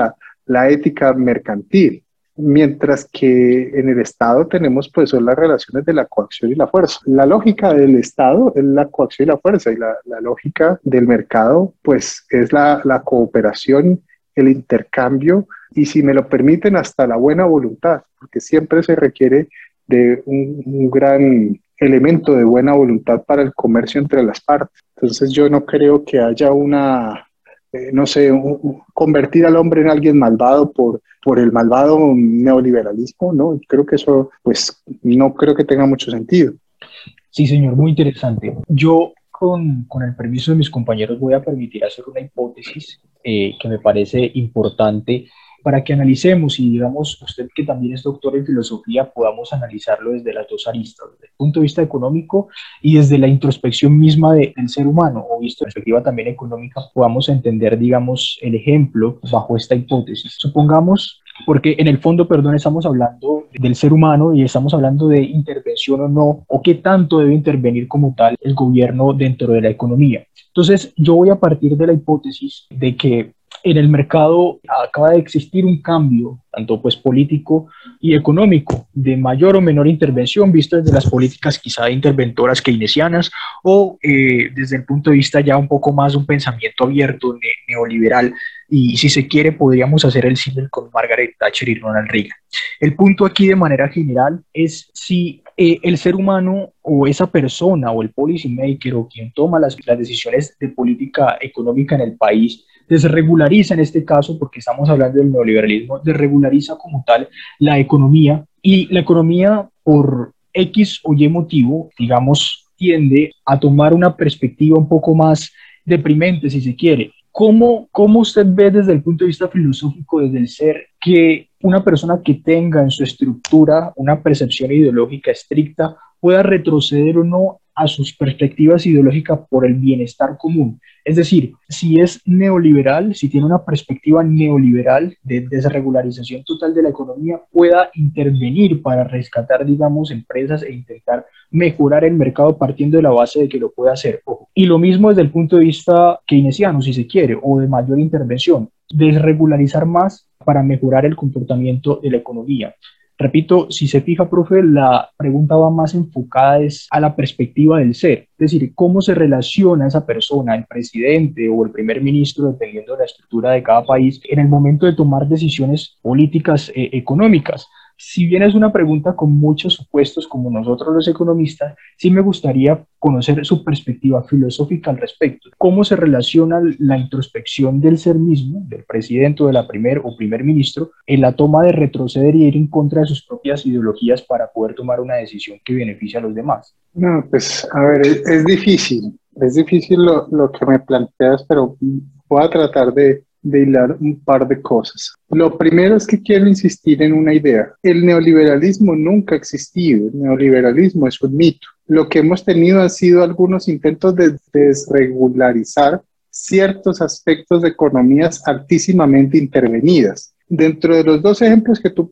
la ética mercantil mientras que en el Estado tenemos pues son las relaciones de la coacción y la fuerza. La lógica del Estado es la coacción y la fuerza y la, lógica del mercado pues es la, cooperación, el intercambio y si me lo permiten hasta la buena voluntad, porque siempre se requiere de un, gran elemento de buena voluntad para el comercio entre las partes. Entonces yo no creo que haya una, eh, no sé, convertir al hombre en alguien malvado por por el malvado neoliberalismo, ¿no? Creo que eso, pues, no creo que tenga mucho sentido. Sí, señor, muy interesante. Yo, con, con el permiso de mis compañeros, voy a permitir hacer una hipótesis eh, que me parece importante para que analicemos y digamos, usted que también es doctor en filosofía, podamos analizarlo desde las dos aristas, desde el punto de vista económico y desde la introspección misma del ser humano, o visto perspectiva también económica, podamos entender, digamos, el ejemplo bajo esta hipótesis. Supongamos porque en el fondo, perdón, estamos hablando del ser humano y estamos hablando de intervención o no, o qué tanto debe intervenir como tal el gobierno dentro de la economía. Entonces, yo voy a partir de la hipótesis de que en el mercado acaba de existir un cambio, tanto pues político y económico, de mayor o menor intervención, visto desde las políticas quizá interventoras keynesianas o eh, desde el punto de vista ya un poco más de un pensamiento abierto, neoliberal, y si se quiere podríamos hacer el símil con Margaret Thatcher y Ronald Reagan. El punto aquí de manera general es si eh, el ser humano o esa persona o el policy maker o quien toma las decisiones de política económica en el país desregulariza en este caso, porque estamos hablando del neoliberalismo, desregulariza como tal la economía y la economía por X o Y motivo, digamos, tiende a tomar una perspectiva un poco más deprimente, si se quiere. ¿Cómo, ¿Cómo usted ve desde el punto de vista filosófico, desde el ser, que una persona que tenga en su estructura una percepción ideológica estricta pueda retroceder o no a sus perspectivas ideológicas por el bienestar común. Es decir, si es neoliberal, si tiene una perspectiva neoliberal de desregularización total de la economía, pueda intervenir para rescatar, digamos, empresas e intentar mejorar el mercado partiendo de la base de que lo puede hacer. Y lo mismo desde el punto de vista keynesiano, si se quiere, o de mayor intervención, desregularizar más para mejorar el comportamiento de la economía. Repito, si se fija, profe, la pregunta va más enfocada a la perspectiva del ser, es decir, cómo se relaciona esa persona, el presidente o el primer ministro, dependiendo de la estructura de cada país, en el momento de tomar decisiones políticas eh, económicas. Si bien es una pregunta con muchos supuestos, como nosotros los economistas, sí me gustaría conocer su perspectiva filosófica al respecto. ¿Cómo se relaciona la introspección del ser mismo, del presidente o de la primer o primer ministro, en la toma de retroceder y ir en contra de sus propias ideologías para poder tomar una decisión que beneficie a los demás? No, pues a ver, es, difícil. Es difícil lo, lo que me planteas, pero voy a tratar de, de hilar un par de cosas. Lo primero es que quiero insistir en una idea. El neoliberalismo nunca ha existido. El neoliberalismo es un mito. Lo que hemos tenido han sido algunos intentos de desregularizar ciertos aspectos de economías altísimamente intervenidas. Dentro de los dos ejemplos que tú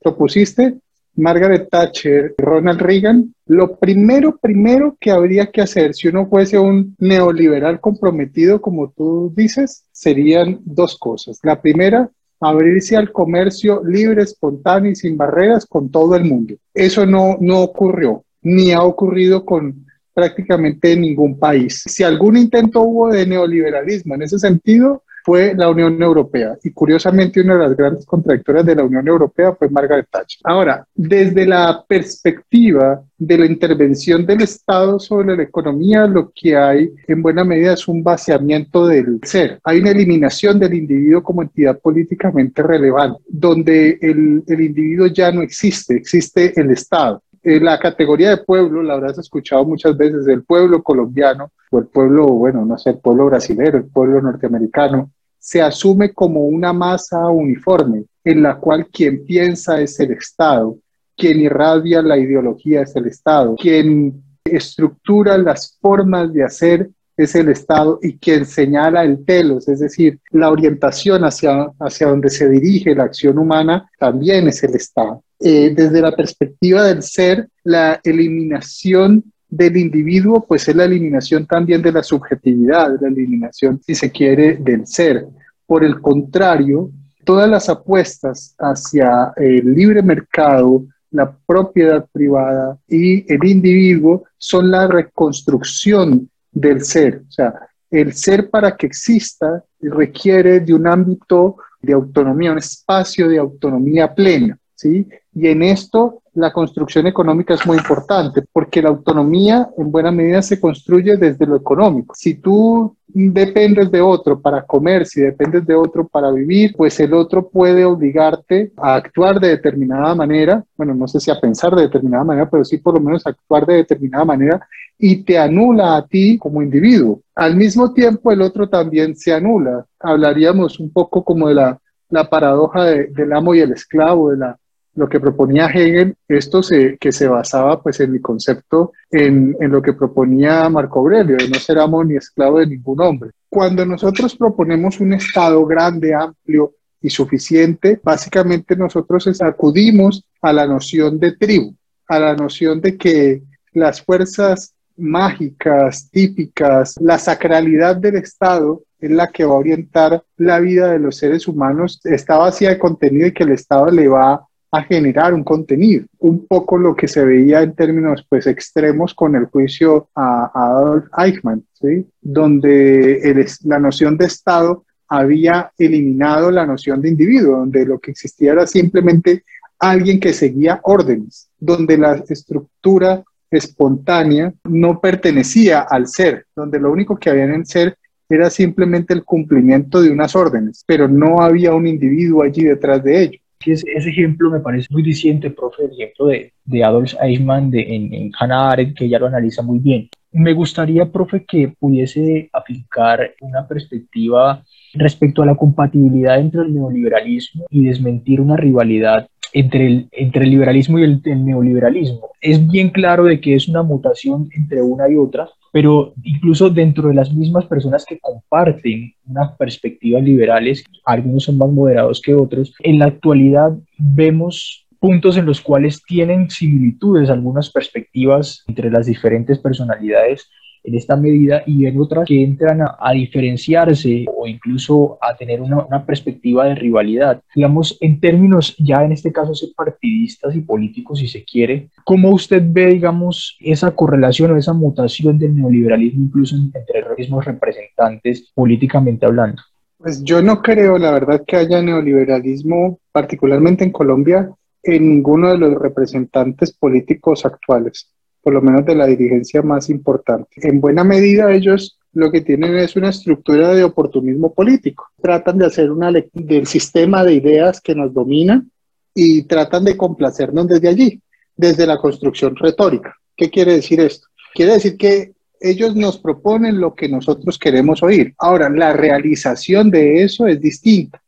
propusiste, Margaret Thatcher, Ronald Reagan, lo primero, primero que habría que hacer si uno fuese un neoliberal comprometido, como tú dices, serían dos cosas. La primera, abrirse al comercio libre, espontáneo y sin barreras con todo el mundo. Eso no, no ocurrió, ni ha ocurrido con prácticamente ningún país. Si algún intento hubo de neoliberalismo en ese sentido, fue la Unión Europea. Y curiosamente una de las grandes contradictorias de la Unión Europea fue Margaret Thatcher. Ahora, desde la perspectiva de la intervención del Estado sobre la economía, lo que hay en buena medida es un vaciamiento del ser. Hay una eliminación del individuo como entidad políticamente relevante, donde el, el individuo ya no existe, existe el Estado la categoría de pueblo, la habrás escuchado muchas veces, el pueblo colombiano o el pueblo, bueno, no sé, el pueblo brasileño, el pueblo norteamericano, se asume como una masa uniforme en la cual quien piensa es el Estado, quien irradia la ideología es el Estado, quien estructura las formas de hacer es el Estado y quien señala el telos, es decir, la orientación hacia, hacia donde se dirige la acción humana, también es el Estado. Eh, desde la perspectiva del ser, la eliminación del individuo, pues es la eliminación también de la subjetividad, la eliminación, si se quiere, del ser. Por el contrario, todas las apuestas hacia el libre mercado, la propiedad privada y el individuo son la reconstrucción del ser. O sea, el ser para que exista requiere de un ámbito de autonomía, un espacio de autonomía plena, ¿sí? Y en esto la construcción económica es muy importante porque la autonomía en buena medida se construye desde lo económico. Si tú dependes de otro para comer, si dependes de otro para vivir, pues el otro puede obligarte a actuar de determinada manera, bueno, no sé si a pensar de determinada manera, pero sí por lo menos actuar de determinada manera y te anula a ti como individuo. Al mismo tiempo, el otro también se anula. Hablaríamos un poco como de la, la paradoja del amo y el esclavo, de la lo que proponía Hegel, esto se, que se basaba pues en mi concepto, en, en, lo que proponía Marco Aurelio, de no ser amo ni esclavo de ningún hombre. Cuando nosotros proponemos un Estado grande, amplio y suficiente, básicamente nosotros acudimos a la noción de tribu, a la noción de que las fuerzas mágicas, típicas, la sacralidad del Estado es la que va a orientar la vida de los seres humanos, está vacía de contenido y que el Estado le va a generar un contenido. Un poco lo que se veía en términos pues extremos con el juicio a, Adolf Eichmann, ¿sí? donde la noción de Estado había eliminado la noción de individuo, donde lo que existía era simplemente alguien que seguía órdenes, donde la estructura espontánea no pertenecía al ser, donde lo único que había en el ser era simplemente el cumplimiento de unas órdenes, pero no había un individuo allí detrás de ello ese, ejemplo me parece muy diciente, profe, el ejemplo de, de Adolf Eichmann de, en, en Hannah Arendt, que ya lo analiza muy bien. Me gustaría, profe, que pudiese aplicar una perspectiva respecto a la compatibilidad entre el neoliberalismo y desmentir una rivalidad entre el, entre el liberalismo y el, neoliberalismo. Es bien claro de que es una mutación entre una y otra, pero incluso dentro de las mismas personas que comparten unas perspectivas liberales, algunos son más moderados que otros, en la actualidad vemos puntos en los cuales tienen similitudes algunas perspectivas entre las diferentes personalidades en esta medida y en otras que entran a, diferenciarse o incluso a tener una, una, perspectiva de rivalidad. Digamos, en términos ya en este caso partidistas y políticos, si se quiere, ¿cómo usted ve, digamos, esa correlación o esa mutación del neoliberalismo incluso entre los mismos representantes políticamente hablando? Pues yo no creo, la verdad, que haya neoliberalismo, particularmente en Colombia, en ninguno de los representantes políticos actuales por lo menos de la dirigencia más importante. En buena medida ellos lo que tienen es una estructura de oportunismo político. Tratan de hacer una del sistema de ideas que nos domina y tratan de complacernos desde allí, desde la construcción retórica. ¿Qué quiere decir esto? Quiere decir que ellos nos proponen lo que nosotros queremos oír. Ahora, la realización de eso es distinta.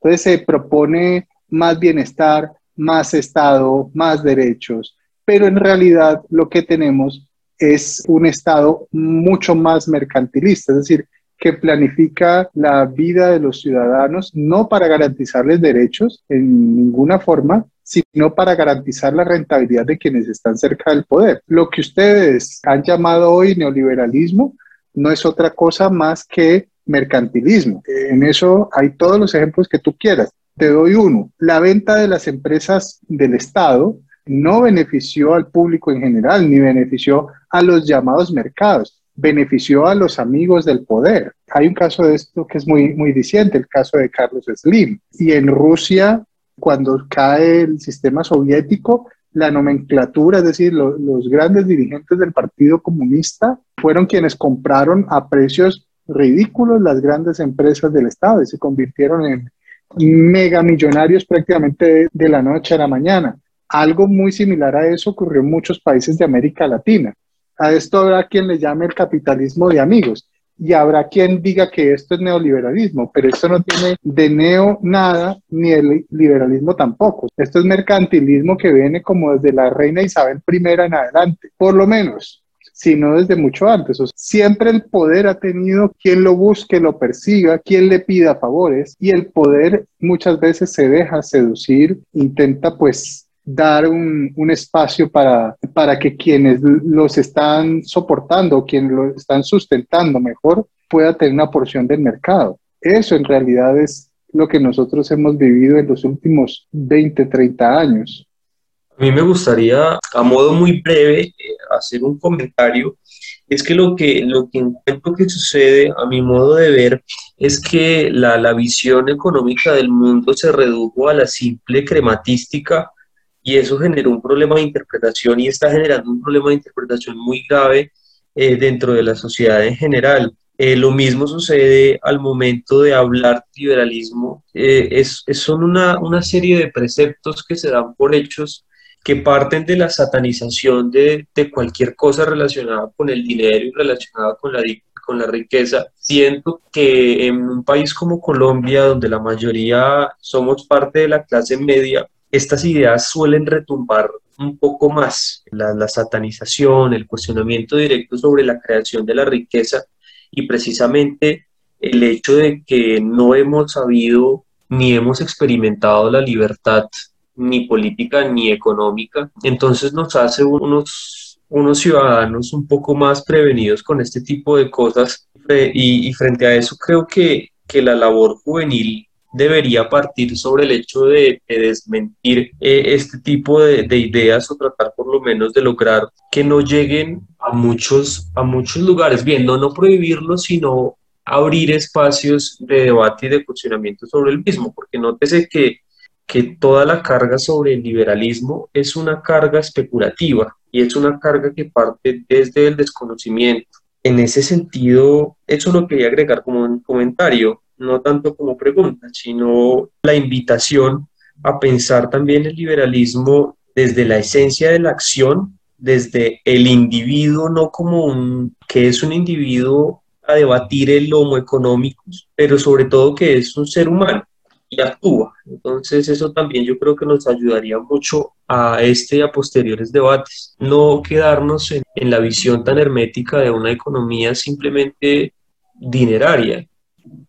Entonces se propone más bienestar, más Estado, más derechos, pero en realidad lo que tenemos es un Estado mucho más mercantilista, es decir, que planifica la vida de los ciudadanos no para garantizarles derechos en ninguna forma, sino para garantizar la rentabilidad de quienes están cerca del poder. Lo que ustedes han llamado hoy neoliberalismo no es otra cosa más que mercantilismo. En eso hay todos los ejemplos que tú quieras. Te doy uno. La venta de las empresas del Estado no benefició al público en general, ni benefició a los llamados mercados, benefició a los amigos del poder. Hay un caso de esto que es muy, muy diciente, el caso de Carlos Slim. Y en Rusia, cuando cae el sistema soviético, la nomenclatura, es decir, los grandes dirigentes del Partido Comunista fueron quienes compraron a precios ridículos las grandes empresas del Estado y se convirtieron en megamillonarios prácticamente de la noche a la mañana. Algo muy similar a eso ocurrió en muchos países de América Latina. A esto habrá quien le llame el capitalismo de amigos y habrá quien diga que esto es neoliberalismo, pero esto no tiene de neo nada ni el liberalismo tampoco. Esto es mercantilismo que viene como desde la reina Isabel I en adelante, por lo menos, sino desde mucho antes. siempre el poder ha tenido quien lo busque, lo persiga, quien le pida favores y el poder muchas veces se deja seducir, intenta pues dar un, un, espacio para, para que quienes los están soportando, quienes lo están sustentando mejor, pueda tener una porción del mercado. Eso en realidad es lo que nosotros hemos vivido en los últimos 20, 30 años. A mí me gustaría, a modo muy breve, eh, hacer un comentario. Es que lo que, lo que encuentro que sucede, a mi modo de ver, es que la, la visión económica del mundo se redujo a la simple crematística y eso generó un problema de interpretación y está generando un problema de interpretación muy grave eh, dentro de la sociedad en general. Eh, lo mismo sucede al momento de hablar liberalismo. Eh, es, son una, una, serie de preceptos que se dan por hechos que parten de la satanización de, de cualquier cosa relacionada con el dinero y relacionada con la, con la riqueza. Siento que en un país como Colombia, donde la mayoría somos parte de la clase media, estas ideas suelen retumbar un poco más. La, satanización, el cuestionamiento directo sobre la creación de la riqueza y precisamente el hecho de que no hemos sabido ni hemos experimentado la libertad ni política ni económica, entonces nos hace unos, unos ciudadanos un poco más prevenidos con este tipo de cosas y, frente a eso creo que, que la labor juvenil debería partir sobre el hecho de, desmentir eh, este tipo de, ideas o tratar por lo menos de lograr que no lleguen a muchos, a muchos lugares. Bien, no, no prohibirlo, sino abrir espacios de debate y de cuestionamiento sobre el mismo, porque nótese que, que toda la carga sobre el liberalismo es una carga especulativa y es una carga que parte desde el desconocimiento. En ese sentido, eso lo quería agregar como un comentario no tanto como pregunta, sino la invitación a pensar también el liberalismo desde la esencia de la acción, desde el individuo, no como un, que es un individuo a debatir el homo económico, pero sobre todo que es un ser humano. y actúa. Entonces eso también yo creo que nos ayudaría mucho a este y a posteriores debates. No quedarnos en la visión tan hermética de una economía simplemente dineraria,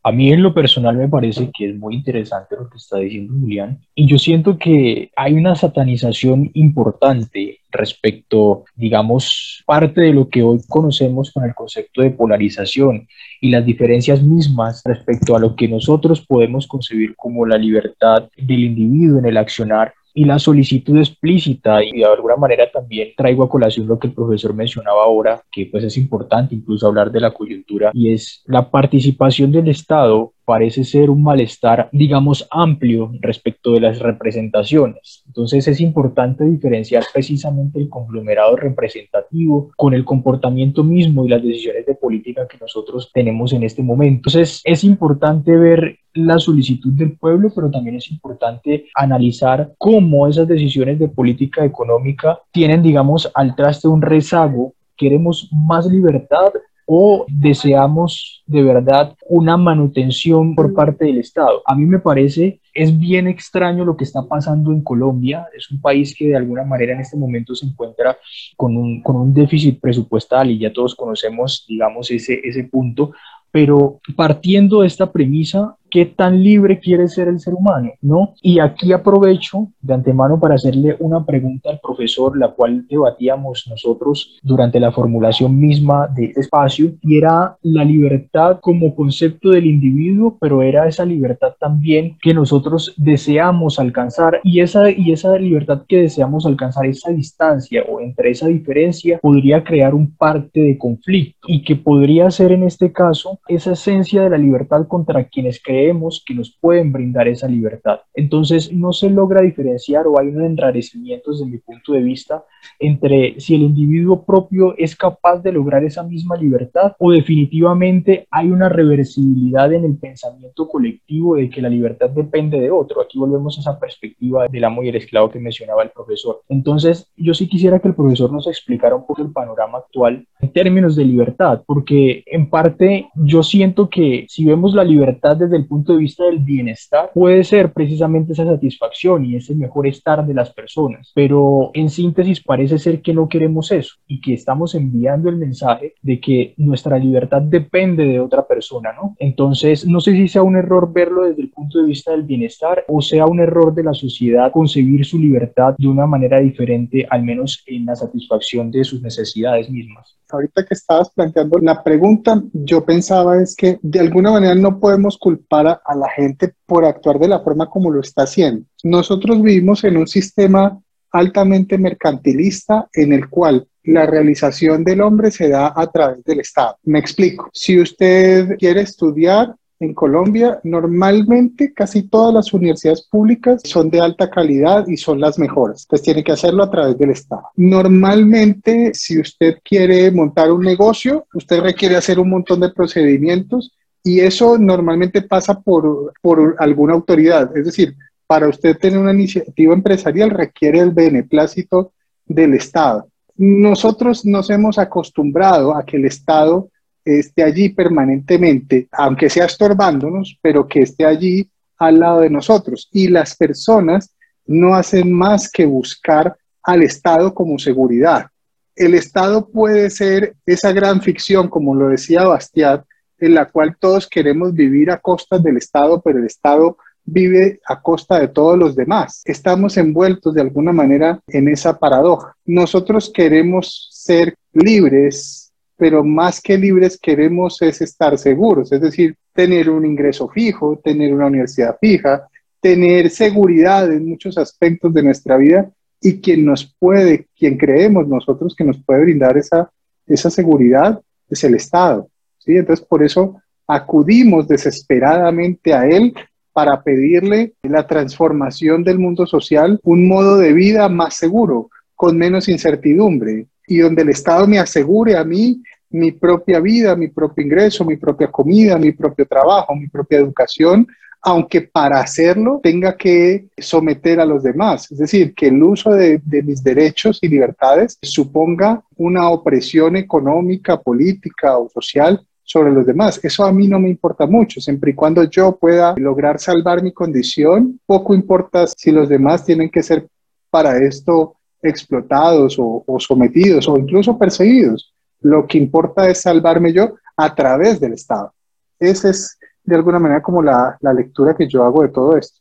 a mí en lo personal me parece que es muy interesante lo que está diciendo Julián y yo siento que hay una satanización importante respecto, digamos, parte de lo que hoy conocemos con el concepto de polarización y las diferencias mismas respecto a lo que nosotros podemos concebir como la libertad del individuo en el accionar y la solicitud explícita y de alguna manera también traigo a colación lo que el profesor mencionaba ahora, que pues es importante incluso hablar de la coyuntura y es la participación del Estado parece ser un malestar, digamos, amplio respecto de las representaciones. Entonces es importante diferenciar precisamente el conglomerado representativo con el comportamiento mismo y las decisiones de política que nosotros tenemos en este momento. Entonces es importante ver la solicitud del pueblo, pero también es importante analizar cómo esas decisiones de política económica tienen, digamos, al traste un rezago queremos más libertad o deseamos de verdad una manutención por parte del Estado. A mí me parece es bien extraño lo que está pasando en Colombia. Es un país que de alguna manera en este momento se encuentra con un, con un déficit presupuestal y ya todos conocemos, digamos, ese, ese punto. Pero partiendo de esta premisa, qué tan libre quiere ser el ser humano, ¿no? Y aquí aprovecho de antemano para hacerle una pregunta al profesor, la cual debatíamos nosotros durante la formulación misma de este espacio, y era la libertad como concepto del individuo, pero era esa libertad también que nosotros deseamos alcanzar, y esa, y esa libertad que deseamos alcanzar, esa distancia o entre esa diferencia, podría crear un parte de conflicto, y que podría ser en este caso esa esencia de la libertad contra quienes creemos que nos pueden brindar esa libertad. Entonces, no se logra diferenciar o hay un enrarecimiento desde mi punto de vista entre si el individuo propio es capaz de lograr esa misma libertad o definitivamente hay una reversibilidad en el pensamiento colectivo de que la libertad depende de otro. Aquí volvemos a esa perspectiva del amo y el esclavo que mencionaba el profesor. Entonces, yo sí quisiera que el profesor nos explicara un poco el panorama actual en términos de libertad, porque en parte yo siento que si vemos la libertad desde el punto de vista del bienestar, puede ser precisamente esa satisfacción y ese mejor estar de las personas, pero en síntesis parece ser que no queremos eso y que estamos enviando el mensaje de que nuestra libertad depende de otra persona, ¿no? Entonces, no sé si sea un error verlo desde el punto de vista del bienestar o sea un error de la sociedad concebir su libertad de una manera diferente, al menos en la satisfacción de sus necesidades mismas ahorita que estabas planteando la pregunta, yo pensaba es que de alguna manera no podemos culpar a, la gente por actuar de la forma como lo está haciendo. Nosotros vivimos en un sistema altamente mercantilista en el cual la realización del hombre se da a través del Estado. Me explico. Si usted quiere estudiar, en Colombia, normalmente casi todas las universidades públicas son de alta calidad y son las mejores. Pues tiene que hacerlo a través del Estado. Normalmente, si usted quiere montar un negocio, usted requiere hacer un montón de procedimientos y eso normalmente pasa por, por alguna autoridad. Es decir, para usted tener una iniciativa empresarial requiere el beneplácito del Estado. Nosotros nos hemos acostumbrado a que el Estado esté allí permanentemente, aunque sea estorbándonos, pero que esté allí al lado de nosotros. Y las personas no hacen más que buscar al Estado como seguridad. El Estado puede ser esa gran ficción, como lo decía Bastiat, en la cual todos queremos vivir a costas del Estado, pero el Estado vive a costa de todos los demás. Estamos envueltos de alguna manera en esa paradoja. Nosotros queremos ser libres, pero más que libres queremos es estar seguros, es decir, tener un ingreso fijo, tener una universidad fija, tener seguridad en muchos aspectos de nuestra vida y quien nos puede, quien creemos nosotros que nos puede brindar esa, esa seguridad es el Estado. ¿Sí? Entonces, por eso acudimos desesperadamente a Él para pedirle la transformación del mundo social, un modo de vida más seguro, con menos incertidumbre, y donde el Estado me asegure a mí mi propia vida, mi propio ingreso, mi propia comida, mi propio trabajo, mi propia educación, aunque para hacerlo tenga que someter a los demás. Es decir, que el uso de, mis derechos y libertades suponga una opresión económica, política o social sobre los demás. Eso a mí no me importa mucho, siempre y cuando yo pueda lograr salvar mi condición, poco importa si los demás tienen que ser para esto explotados o, sometidos o incluso perseguidos. Lo que importa es salvarme yo a través del Estado. Esa es de alguna manera como la lectura que yo hago de todo esto.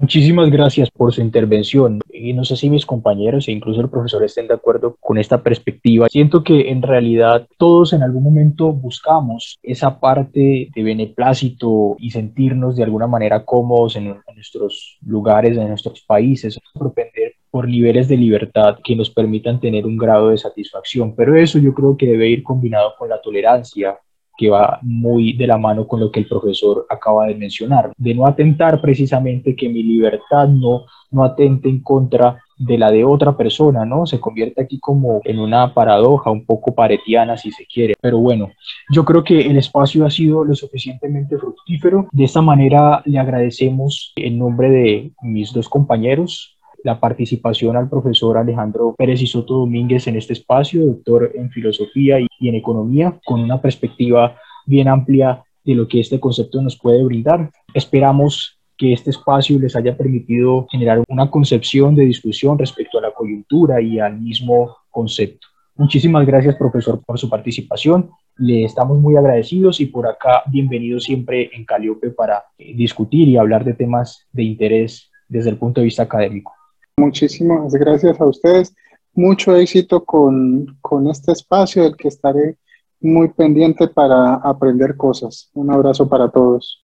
Muchísimas gracias por su intervención. Y no sé si mis compañeros e incluso el profesor estén de acuerdo con esta perspectiva. Siento que en realidad todos en algún momento buscamos esa parte de beneplácito y sentirnos de alguna manera cómodos en, nuestros lugares, en nuestros países, propender por niveles de libertad que nos permitan tener un grado de satisfacción. Pero eso yo creo que debe ir combinado con la tolerancia, que va muy de la mano con lo que el profesor acaba de mencionar, de no atentar precisamente que mi libertad no, no atente en contra de la de otra persona, ¿no? Se convierte aquí como en una paradoja un poco paretiana, si se quiere. Pero bueno, yo creo que el espacio ha sido lo suficientemente fructífero. De esta manera le agradecemos en nombre de mis dos compañeros, la participación al profesor Alejandro Pérez y Soto Domínguez en este espacio, doctor en filosofía y en economía, con una perspectiva bien amplia de lo que este concepto nos puede brindar. Esperamos que este espacio les haya permitido generar una concepción de discusión respecto a la coyuntura y al mismo concepto. Muchísimas gracias, profesor, por su participación. Le estamos muy agradecidos y por acá bienvenido siempre en Caliope para discutir y hablar de temas de interés desde el punto de vista académico. Muchísimas gracias a ustedes. Mucho éxito con, con este espacio del que estaré muy pendiente para aprender cosas. Un abrazo para todos.